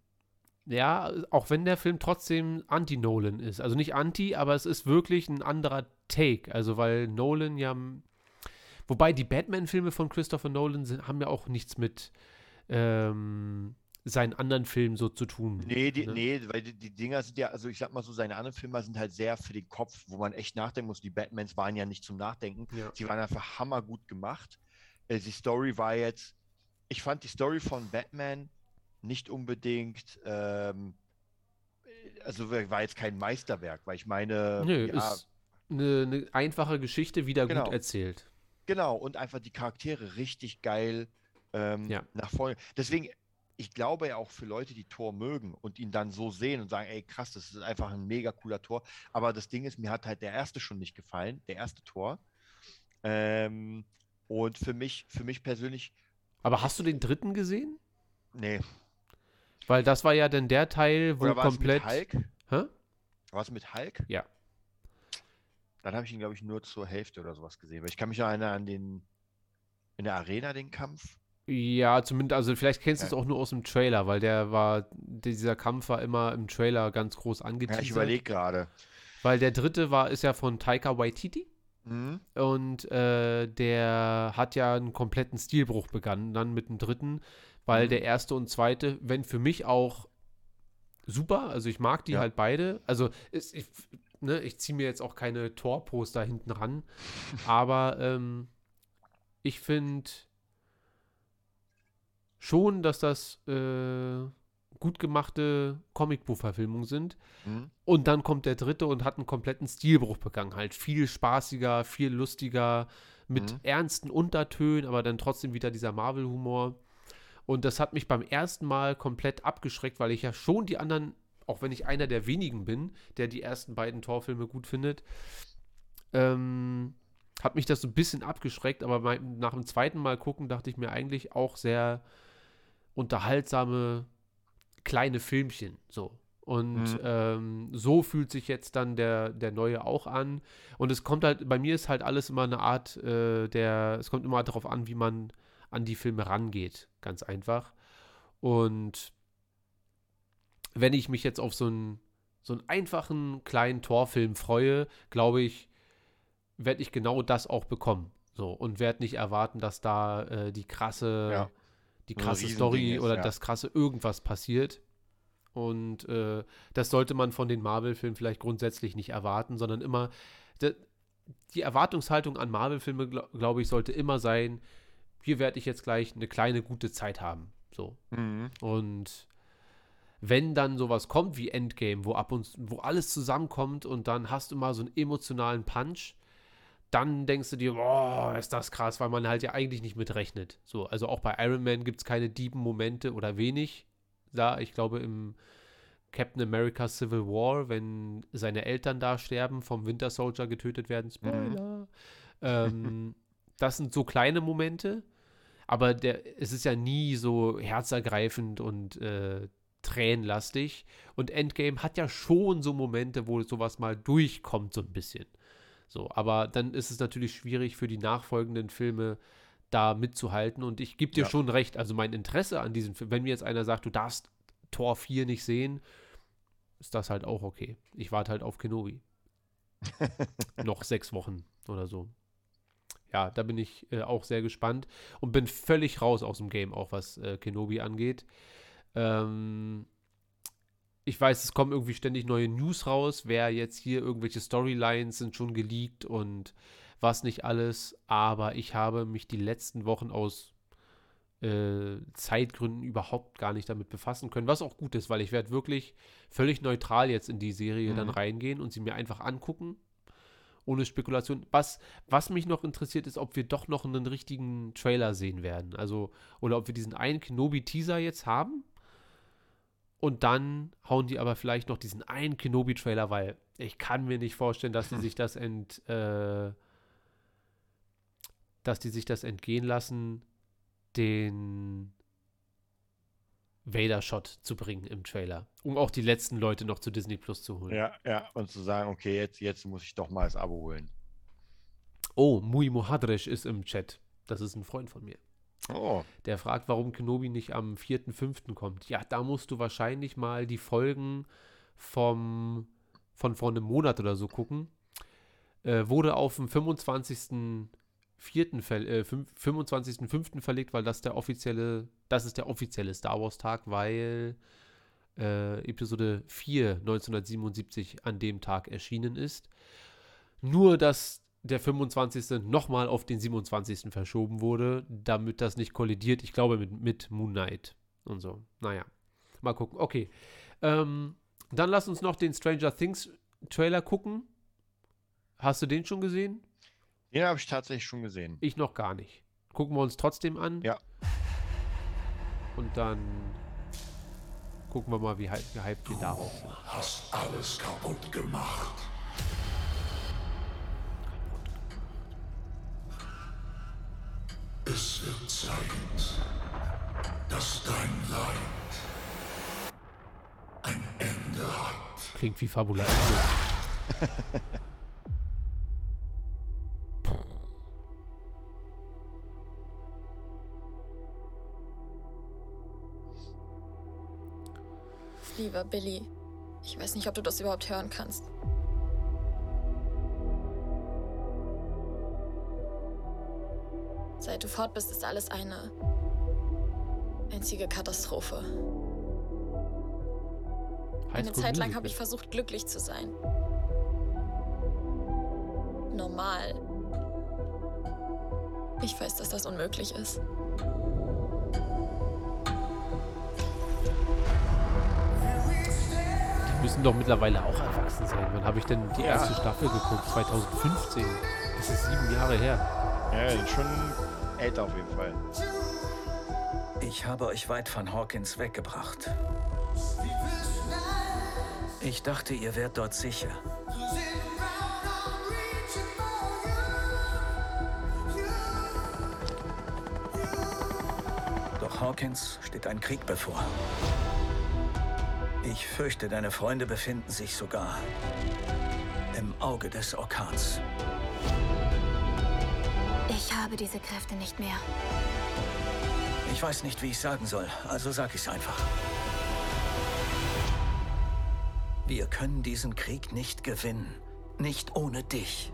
ja, auch wenn der Film trotzdem anti-Nolan ist. Also nicht anti, aber es ist wirklich ein anderer Take. Also weil Nolan ja. Wobei die Batman-Filme von Christopher Nolan sind, haben ja auch nichts mit ähm, seinen anderen Filmen so zu tun. Nee, die, ne? nee, weil die, die Dinger sind ja, also ich sag mal so, seine anderen Filme sind halt sehr für den Kopf, wo man echt nachdenken muss. Die Batmans waren ja nicht zum Nachdenken. Ja. Sie waren einfach hammergut gemacht. Äh, die Story war jetzt, ich fand die Story von Batman nicht unbedingt, ähm, äh, also war jetzt kein Meisterwerk, weil ich meine, Nö, ja, ist eine, eine einfache Geschichte wieder Genau. gut erzählt. Genau, und einfach die Charaktere richtig geil ähm, Ja. nach vorne. Deswegen, ich glaube ja auch für Leute, die Tor mögen und ihn dann so sehen und sagen, ey krass, das ist einfach ein mega cooler Tor. Aber das Ding ist, mir hat halt der erste schon nicht gefallen, der erste Tor. Ähm, und für mich, für mich persönlich, Aber hast du den dritten gesehen? nee. Weil das war ja dann der Teil, wo Oder war komplett. es mit Hulk? Hä? War es mit Hulk? Ja. Dann habe ich ihn, glaube ich, nur zur Hälfte oder sowas gesehen. Weil ich kann mich noch erinnern an den, in der Arena, den Kampf. Ja, zumindest, also vielleicht kennst du es Ja. auch nur aus dem Trailer, weil der war, dieser Kampf war immer im Trailer ganz groß Ja, angeteasert. ich überlege gerade. Weil der dritte war, ist ja von Taika Waititi Mhm. und äh, der hat ja einen kompletten Stilbruch begangen, dann mit dem dritten, weil Mhm. der erste und zweite, wenn für mich auch super, also ich mag die Ja. halt beide, also ist, ich, ne, ich ziehe mir jetzt auch keine Tor-Poster hinten ran, aber ähm, ich finde schon, dass das äh, gut gemachte Comicbuch-Verfilmungen sind. Mhm. Und dann kommt der dritte und hat einen kompletten Stilbruch begangen. Halt viel spaßiger, viel lustiger, mit Mhm. ernsten Untertönen, aber dann trotzdem wieder dieser Marvel-Humor. Und das hat mich beim ersten Mal komplett abgeschreckt, weil ich ja schon die anderen auch wenn ich einer der wenigen bin, der die ersten beiden Torfilme gut findet, ähm, hat mich das so ein bisschen abgeschreckt, aber mein, nach dem zweiten Mal gucken dachte ich mir eigentlich auch sehr unterhaltsame kleine Filmchen. So. Und Mhm. ähm, so fühlt sich jetzt dann der, der neue auch an. Und es kommt halt, bei mir ist halt alles immer eine Art äh, der, es kommt immer darauf an, wie man an die Filme rangeht. Ganz einfach. Und wenn ich mich jetzt auf so einen, so einen einfachen kleinen Torfilm freue, glaube ich, werde ich genau das auch bekommen. So, und werde nicht erwarten, dass da äh, die krasse, Ja. die So krasse Riesending Story ist, oder ja. das krasse irgendwas passiert. Und äh, das sollte man von den Marvel-Filmen vielleicht grundsätzlich nicht erwarten, sondern immer, die Erwartungshaltung an Marvel-Filme, gl glaube ich, sollte immer sein, hier werde ich jetzt gleich eine kleine gute Zeit haben. So. Mhm. Und wenn dann sowas kommt wie Endgame, wo ab und wo alles zusammenkommt und dann hast du mal so einen emotionalen Punch, dann denkst du dir, boah, ist das krass, weil man halt ja eigentlich nicht mitrechnet. So, also auch bei Iron Man gibt es keine dieben Momente oder wenig. Da, ich glaube, im Captain America Civil War, wenn seine Eltern da sterben, vom Winter Soldier getötet werden, Spoiler. Ähm, das sind so kleine Momente, aber der, es ist ja nie so herzergreifend und äh, tränenlastig. Und Endgame hat ja schon so Momente, wo sowas mal durchkommt, so ein bisschen. So, aber dann ist es natürlich schwierig für die nachfolgenden Filme da mitzuhalten. Und ich gebe dir Ja. schon recht, also mein Interesse an diesem Film, wenn mir jetzt einer sagt, du darfst Tor 4 nicht sehen, ist das halt auch okay. Ich warte halt auf Kenobi. Noch sechs Wochen oder so. Ja, da bin ich äh, auch sehr gespannt und bin völlig raus aus dem Game, auch was äh, Kenobi angeht. Ähm, ich weiß, es kommen irgendwie ständig neue News raus, wer jetzt hier irgendwelche Storylines sind schon geleakt und was nicht alles, aber ich habe mich die letzten Wochen aus äh, Zeitgründen überhaupt gar nicht damit befassen können, was auch gut ist, weil ich werde wirklich völlig neutral jetzt in die Serie dann Mhm. reingehen und sie mir einfach angucken, ohne Spekulation. Was, was mich noch interessiert, ist, ob wir doch noch einen richtigen Trailer sehen werden, also oder ob wir diesen einen Kenobi-Teaser jetzt haben und dann hauen die aber vielleicht noch diesen einen Kenobi-Trailer, weil ich kann mir nicht vorstellen, dass die sich das ent, äh, dass die sich das entgehen lassen, den Vader-Shot zu bringen im Trailer, um auch die letzten Leute noch zu Disney Plus zu holen. Ja, ja. Und zu sagen, okay, jetzt, jetzt muss ich doch mal das Abo holen. Oh, Mui Mohadresh ist im Chat. Das ist ein Freund von mir. Oh, Der fragt, warum Kenobi nicht am 4.5. kommt. Ja, da musst du wahrscheinlich mal die Folgen vom, von vor einem Monat oder so gucken. Äh, wurde auf den 25.4. Ver äh, fünf- 25.5. verlegt, weil das der offizielle, das ist der offizielle Star Wars Tag, weil äh, Episode 4 1977 an dem Tag erschienen ist. Nur, dass der 25. nochmal auf den 27. verschoben wurde, damit das nicht kollidiert. Ich glaube mit, mit Moon Knight und so. Naja, mal gucken. Okay. Ähm, dann lass uns noch den Stranger Things Trailer gucken. Hast du den schon gesehen? den habe ich tatsächlich schon gesehen. Ich noch gar nicht. Gucken wir uns trotzdem an. Ja. Und dann gucken wir mal, wie hype- gehypt wir darauf sind. Hast alles kaputt gemacht. Es wird Zeit, dass dein Leid ein Ende hat. Klingt wie Fabula. Lieber Billy, ich weiß nicht, ob du das überhaupt hören kannst. Seit du fort bist, ist alles eine einzige Katastrophe. Eine Zeit lang habe ich versucht, glücklich zu sein. Normal. Ich weiß, dass das unmöglich ist. Die müssen doch mittlerweile auch erwachsen sein. Wann habe ich denn die erste Staffel geguckt? 2015. Das ist sieben Jahre her. Ja, schon älter auf jeden Fall. Ich habe euch weit von Hawkins weggebracht. Ich dachte, ihr wärt dort sicher. Doch Hawkins steht ein Krieg bevor. Ich fürchte, deine Freunde befinden sich sogar im Auge des Orkans. Ich habe diese Kräfte nicht mehr. Ich weiß nicht, wie ich sagen soll, also sag ich's einfach. Wir können diesen Krieg nicht gewinnen. Nicht ohne dich.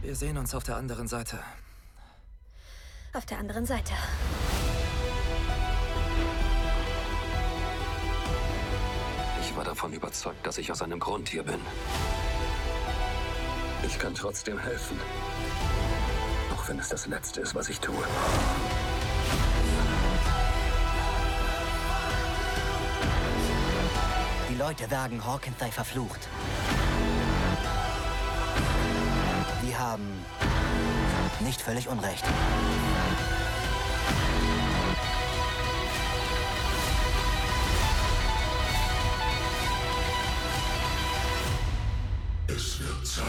Wir sehen uns auf der anderen Seite. Auf der anderen Seite. Ich war davon überzeugt, dass ich aus einem Grund hier bin. Ich kann trotzdem helfen. Auch wenn es das Letzte ist, was ich tue. Die Leute sagen, Hawkins sei verflucht. Die haben nicht völlig Unrecht. Zeit.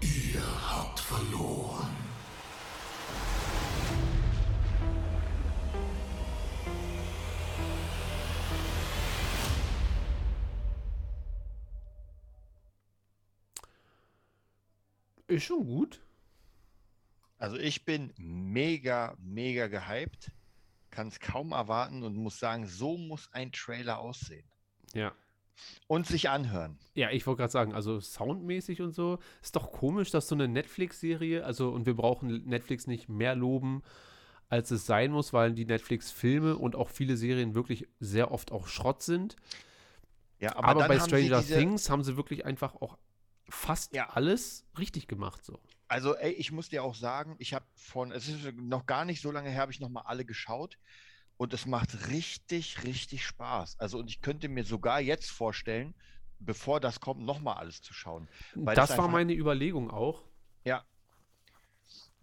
Ihr habt verloren. Ist schon gut. Also ich bin mega, mega gehypt. Kann es kaum erwarten und muss sagen, so muss ein Trailer aussehen. Ja. Und sich anhören. Ja, ich wollte gerade sagen, also soundmäßig und so, ist doch komisch, dass so eine Netflix-Serie, also und wir brauchen Netflix nicht mehr loben, als es sein muss, weil die Netflix-Filme und auch viele Serien wirklich sehr oft auch Schrott sind. Ja, Aber, aber, bei Stranger Things haben sie wirklich einfach auch fast Ja. alles richtig gemacht. So. Also, ey, ich muss dir auch sagen, ich habe von, es ist noch gar nicht so lange her, habe ich noch mal alle geschaut und es macht richtig, richtig Spaß. Also, und ich könnte mir sogar jetzt vorstellen, bevor das kommt, noch mal alles zu schauen. Weil das das war meine Überlegung auch. Ja.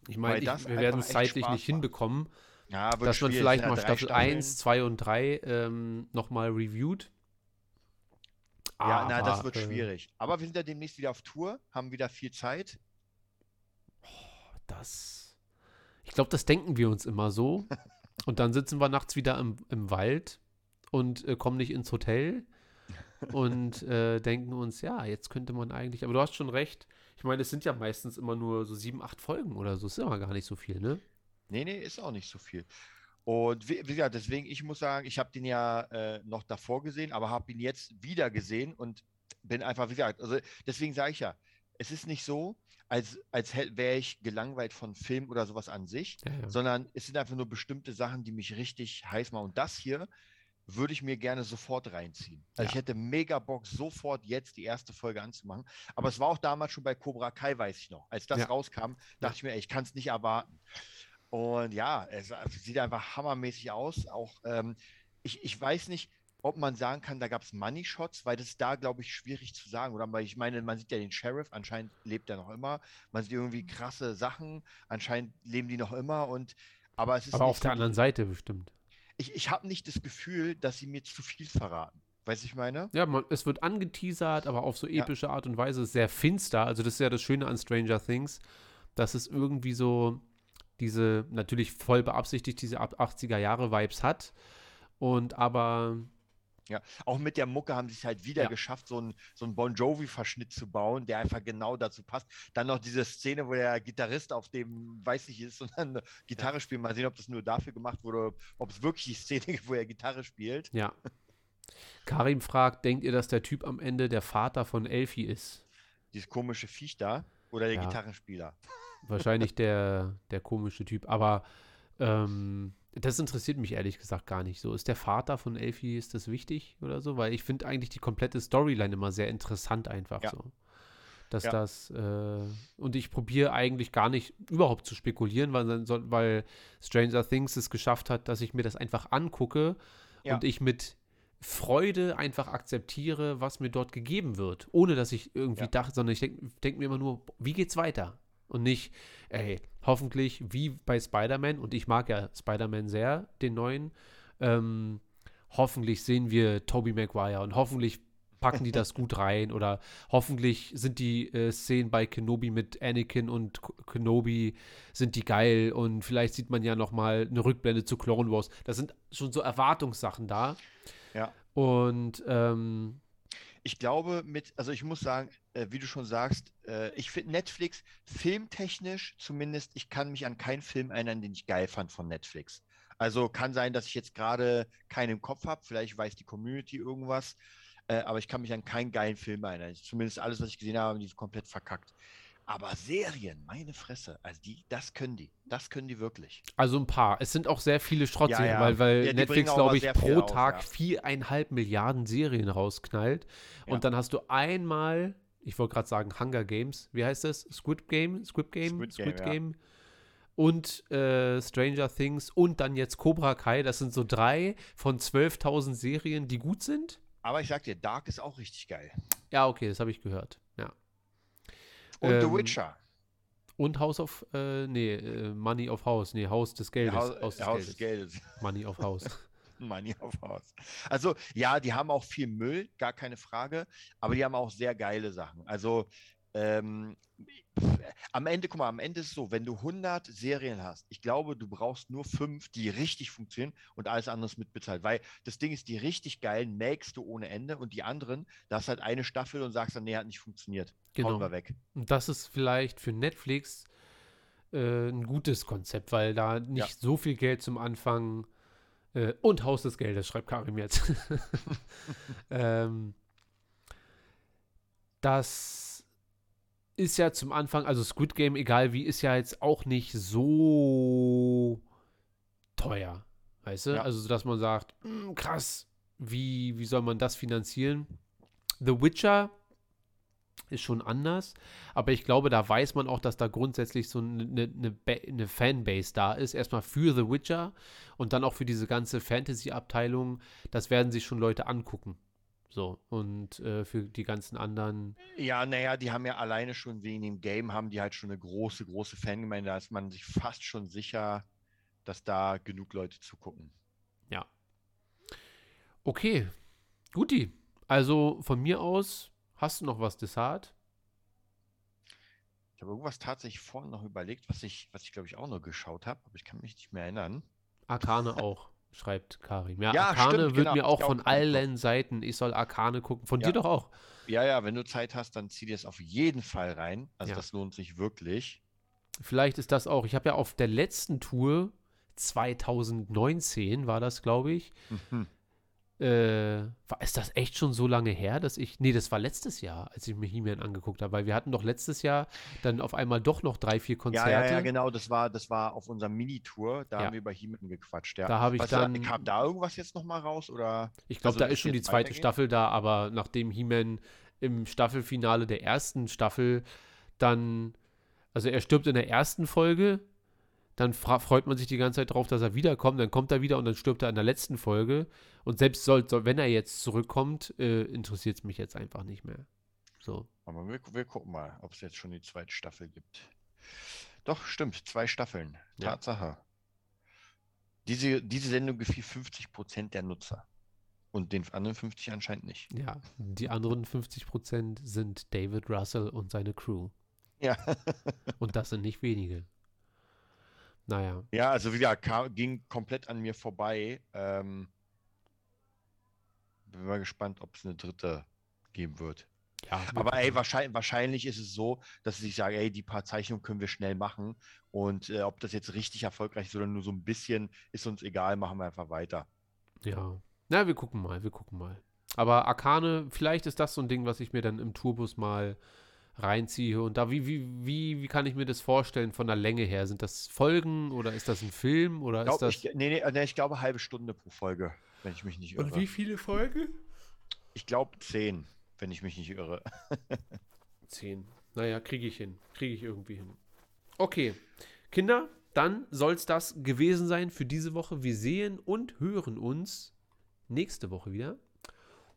Ich meine, wir werden es zeitlich nicht hinbekommen, Ja, wird dass man vielleicht ja mal drei Staffel Staffeln. 1, 2 und 3 ähm, nochmal reviewt. Ja, na, das wird äh, schwierig. Aber wir sind ja demnächst wieder auf Tour, haben wieder viel Zeit. Das. Ich glaube, das denken wir uns immer so. Und dann sitzen wir nachts wieder im, im Wald und äh, kommen nicht ins Hotel und äh, denken uns, ja, jetzt könnte man eigentlich. Aber du hast schon recht. Ich meine, es sind ja meistens immer nur so sieben, acht Folgen oder so. Ist immer gar nicht so viel, ne? Nee, nee, ist auch nicht so viel. Und wie, gesagt, deswegen, ich muss sagen, ich habe den ja äh, noch davor gesehen, aber habe ihn jetzt wieder gesehen und bin einfach, wie gesagt, also deswegen sage ich ja, es ist nicht so, als, als wäre ich gelangweilt von Film oder sowas an sich, Ja, ja. sondern es sind einfach nur bestimmte Sachen, die mich richtig heiß machen. Und das hier würde ich mir gerne sofort reinziehen. Also ich Ja. hätte mega Bock, sofort jetzt die erste Folge anzumachen. Aber es war auch damals schon bei Cobra Kai, weiß ich noch. Als das rauskam, dachte ich mir, ey, ich kann es nicht erwarten. Und ja, es also sieht einfach hammermäßig aus. Auch ähm, ich, ich weiß nicht, ob man sagen kann, da gab es Money Shots, weil das ist da, glaube ich, schwierig zu sagen. Oder weil ich meine, man sieht ja den Sheriff, anscheinend lebt er noch immer. Man sieht irgendwie krasse Sachen, anscheinend leben die noch immer. Und aber es ist Aber auf der anderen Seite bestimmt. ich, ich habe nicht das Gefühl, dass sie mir zu viel verraten. Weißt du, ich meine? Ja, man, es wird angeteasert, aber auf so Ja. epische Art und Weise sehr finster. Also das ist ja das Schöne an Stranger Things, dass es irgendwie so diese, natürlich voll beabsichtigt, diese ab 80er Jahre Vibes hat. Und aber, Ja, auch mit der Mucke haben sie es halt wieder Ja. geschafft, so einen so Bon Jovi-Verschnitt zu bauen, der einfach genau dazu passt. Dann noch diese Szene, wo der Gitarrist auf dem, weiß nicht, ist und dann eine Gitarre spielt. Mal sehen, ob das nur dafür gemacht wurde, ob es wirklich die Szene gibt, wo er Gitarre spielt. ja. Karim fragt, denkt ihr, dass der Typ am Ende der Vater von Elfie ist? Dieses komische Viech da oder der Ja. Gitarrenspieler. Wahrscheinlich der, der komische Typ. Aber ähm, das interessiert mich ehrlich gesagt gar nicht so. Ist der Vater von Elfie, ist das wichtig oder so? Weil ich finde eigentlich die komplette Storyline immer sehr interessant einfach Ja. so. dass Ja. das äh, und ich probiere eigentlich gar nicht überhaupt zu spekulieren, weil, weil Stranger Things es geschafft hat, dass ich mir das einfach angucke Ja. und ich mit Freude einfach akzeptiere, was mir dort gegeben wird, ohne dass ich irgendwie Ja. dachte, sondern ich denke denk mir immer nur, wie geht's weiter? Und nicht, ey, hoffentlich wie bei Spider-Man, und ich mag ja Spider-Man sehr, den neuen, ähm, hoffentlich sehen wir Tobey Maguire und hoffentlich packen die das gut rein oder hoffentlich sind die äh, Szenen bei Kenobi mit Anakin und Kenobi sind die geil und vielleicht sieht man ja noch mal eine Rückblende zu Clone Wars. Das sind schon so Erwartungssachen da. Ja. Und ähm, Ich glaube, mit, also ich muss sagen, äh, wie du schon sagst, äh, ich finde Netflix filmtechnisch zumindest, ich kann mich an keinen Film erinnern, den ich geil fand von Netflix. Also kann sein, dass ich jetzt gerade keinen im Kopf habe, vielleicht weiß die Community irgendwas, äh, aber ich kann mich an keinen geilen Film erinnern. Zumindest alles, was ich gesehen habe, die ist komplett verkackt. Aber Serien, meine Fresse, also die, das können die, das können die wirklich. also ein paar. Es sind auch sehr viele Schrottserien, ja. weil, weil Ja, die Netflix, glaube ich, pro Tag ja. viereinhalb Milliarden Serien rausknallt. Ja. Und dann hast du einmal, ich wollte gerade sagen Hunger Games, wie heißt das? Squid Game? Squid Game? Squid Game, ja. Und äh, Stranger Things und dann jetzt Cobra Kai. Das sind so drei von 12.000 Serien, die gut sind. Aber ich sag dir, Dark ist auch richtig geil. Ja, okay, das habe ich gehört. Ja. Und The Ähm, Witcher. Und House of, äh, nee, äh, Money of House, nee, Haus des Geldes. Haus, Haus des Haus Geldes. des Geldes. Money of House. Money auf Haus. Also ja, die haben auch viel Müll, gar keine Frage, aber die haben auch sehr geile Sachen. Also ähm, am Ende, guck mal, am Ende ist es so, wenn du 100 Serien hast, ich glaube, du brauchst nur fünf, die richtig funktionieren und alles andere ist mitbezahlt, weil das Ding ist, die richtig geilen melkst du ohne Ende und die anderen, da hast halt eine Staffel und sagst dann, nee, hat nicht funktioniert. Genau. Hauen wir weg. Und das ist vielleicht für Netflix äh, ein gutes Konzept, weil da nicht Ja. so viel Geld zum Anfang äh, und Haus des Geldes, schreibt Karim jetzt. ähm, das ist ja zum Anfang, also Squid Game, egal wie, ist ja jetzt auch nicht so teuer. Weißt du? Ja. Also, dass man sagt, "Hm, krass, wie, wie soll man das finanzieren? The Witcher ist schon anders, aber ich glaube, da weiß man auch, dass da grundsätzlich so eine, eine, eine Fanbase da ist. Erstmal für The Witcher und dann auch für diese ganze Fantasy-Abteilung. Das werden sich schon Leute angucken. So, und äh, für die ganzen anderen. Ja, naja, die haben ja alleine schon wegen dem Game, haben die halt schon eine große, große Fangemeinde. Da ist man sich fast schon sicher, dass da genug Leute zugucken. Ja. Okay, guti. Also von mir aus, hast du noch was Desart? Ich habe irgendwas tatsächlich vorhin noch überlegt, was ich, was ich glaube ich auch noch geschaut habe, aber ich kann mich nicht mehr erinnern. Arkane auch, schreibt Karim. Ja, Ja, Arkane stimmt, wird genau, mir auch auch von Kopf. allen Seiten, ich soll Arkane gucken. Von Ja. dir doch auch. Ja, ja, wenn du Zeit hast, dann zieh dir es auf jeden Fall rein. Also Ja. das lohnt sich wirklich. Vielleicht ist das auch. Ich habe ja auf der letzten Tour 2019 war das, glaube ich. Mhm. Äh, war, ist das echt schon so lange her, dass ich. Nee, das war letztes Jahr, als ich mir He-Man angeguckt habe, weil wir hatten doch letztes Jahr dann auf einmal doch noch drei, vier Ja, Konzerte. ja, ja, genau, das war, das war auf unserer Mini-Tour, da Ja. haben wir über He-Man gequatscht, ja. Da habe ich Was, dann- Kam da irgendwas jetzt nochmal raus, oder? Ich glaube, Also, da ist schon die zweite? Staffel da, aber nachdem He-Man im Staffelfinale der ersten Staffel dann, also er stirbt in der ersten Folge, dann freut man sich die ganze Zeit drauf, dass er wiederkommt, dann kommt er wieder und dann stirbt er in der letzten Folge. Und selbst soll, soll wenn er jetzt zurückkommt, äh, interessiert es mich jetzt einfach nicht mehr. So. Aber wir, wir gucken mal, ob es jetzt schon die zweite Staffel gibt. Doch, stimmt, zwei Staffeln. Ja. Tatsache. Diese, diese Sendung gefiel 50 Prozent der Nutzer. Und den anderen 50 anscheinend nicht. Ja, die anderen 50% sind David Russell und seine Crew. Ja. Und das sind nicht wenige. Naja. Ja, also wieder kam, ging komplett an mir vorbei. Ähm, bin mal gespannt, ob es eine dritte geben wird. Ja, Aber ey, wahrscheinlich, wahrscheinlich ist es so, dass ich sage, ey, die paar Zeichnungen können wir schnell machen. Und äh, ob das jetzt richtig erfolgreich ist oder nur so ein bisschen, ist uns egal, machen wir einfach weiter. Ja. Na, wir gucken mal, wir gucken mal. Aber Arkane, vielleicht ist das so ein Ding, was ich mir dann im Tourbus mal reinziehe. Und da, wie, wie, wie, wie kann ich mir das vorstellen von der Länge her? Sind das Folgen oder ist das ein Film oder ist Glaub, das. ich, nee, nee, nee, ich glaube halbe Stunde pro Folge, wenn ich mich nicht irre. viele Folgen? Ich glaube zehn, wenn ich mich nicht irre. Zehn. Naja, kriege ich hin. Kriege ich irgendwie hin. Okay, Kinder, dann soll es das gewesen sein für diese Woche. Wir sehen und hören uns nächste Woche wieder.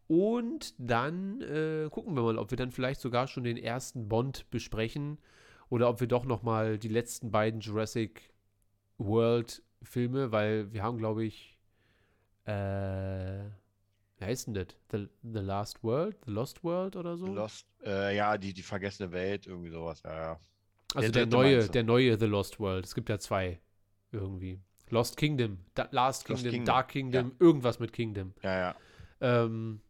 Und dann äh, gucken wir mal, ob wir dann vielleicht sogar schon den ersten Bond besprechen oder ob wir doch noch mal die letzten beiden Jurassic World Filme, weil wir haben, glaube ich, äh, wie heißt denn das? The, The Last World? The Lost World oder so? Lost, äh, ja, die, die vergessene Welt, irgendwie sowas, ja, ja. Also Der der, neue, der neue The Lost World. Es gibt ja zwei irgendwie. Lost Kingdom, da, Last Lost Kingdom, Kingdom, Dark Kingdom, irgendwas mit Kingdom. Ja, ja. Ähm,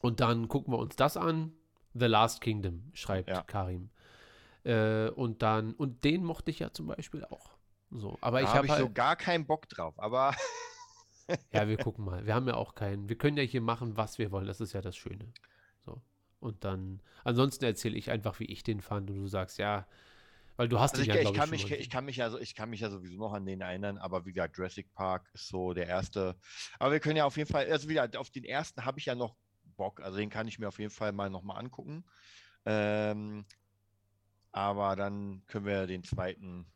und dann gucken wir uns das an. The Last Kingdom, schreibt Ja. Karim. Äh, und dann, und den mochte ich ja zum Beispiel auch. So, aber ich Da habe habe ich halt, so gar keinen Bock drauf, aber ja, wir gucken mal. Wir haben ja auch keinen, wir können ja hier machen, was wir wollen. Das ist ja das Schöne. So. Und dann, ansonsten erzähle ich einfach, wie ich den fand und du sagst, ja, weil du hast also ich, ja, ich, kann ich, mich, ich, kann mich ja so, ich kann mich ja sowieso noch an den erinnern, aber wie gesagt, Jurassic Park ist so der erste. Aber wir können ja auf jeden Fall, also wieder auf den ersten habe ich ja noch Bock, also den kann ich mir auf jeden Fall mal nochmal angucken. Ähm, aber dann können wir den zweiten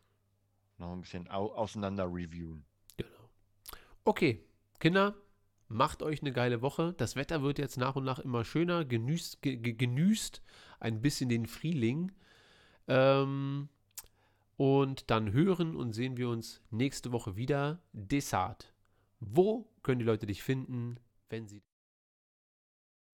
noch ein bisschen au auseinander reviewen. Genau. Okay, Kinder, macht euch eine geile Woche. Das Wetter wird jetzt nach und nach immer schöner. Genüßt, ge, ge, genüßt ein bisschen den Frühling. Ähm, und dann hören und sehen wir uns nächste Woche wieder. Desart. Wo können die Leute dich finden, wenn sie.